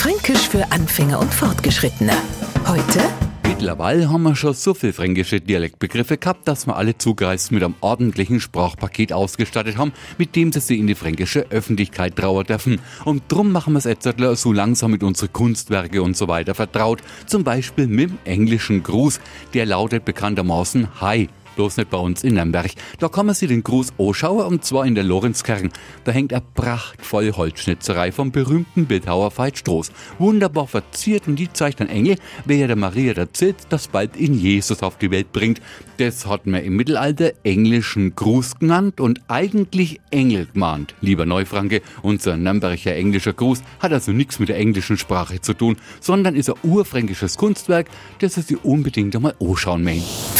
Fränkisch für Anfänger und Fortgeschrittene. Heute Mittlerweile haben wir schon so viel fränkische Dialektbegriffe gehabt, dass wir alle Zugreisten mit einem ordentlichen Sprachpaket ausgestattet haben, mit dem sie sich in die fränkische Öffentlichkeit trauern dürfen. Und drum machen wir es jetzt so langsam mit unseren Kunstwerke und so weiter vertraut. Zum Beispiel mit dem englischen Gruß. Der lautet bekanntermaßen Hi bloß nicht bei uns in Nürnberg. Da man sich den Gruß anschauen, und zwar in der Lorenzkern. Da hängt eine prachtvolle Holzschnitzerei vom berühmten Bildhauer Veit Stroß. Wunderbar verziert und die zeigt ein Engel, wer der Maria erzählt, das bald in Jesus auf die Welt bringt. Das hat man im Mittelalter englischen Gruß genannt und eigentlich Engel gemahnt. Lieber Neufranke, unser Nürnberger englischer Gruß hat also nichts mit der englischen Sprache zu tun, sondern ist ein urfränkisches Kunstwerk, das Sie unbedingt einmal anschauen möchten.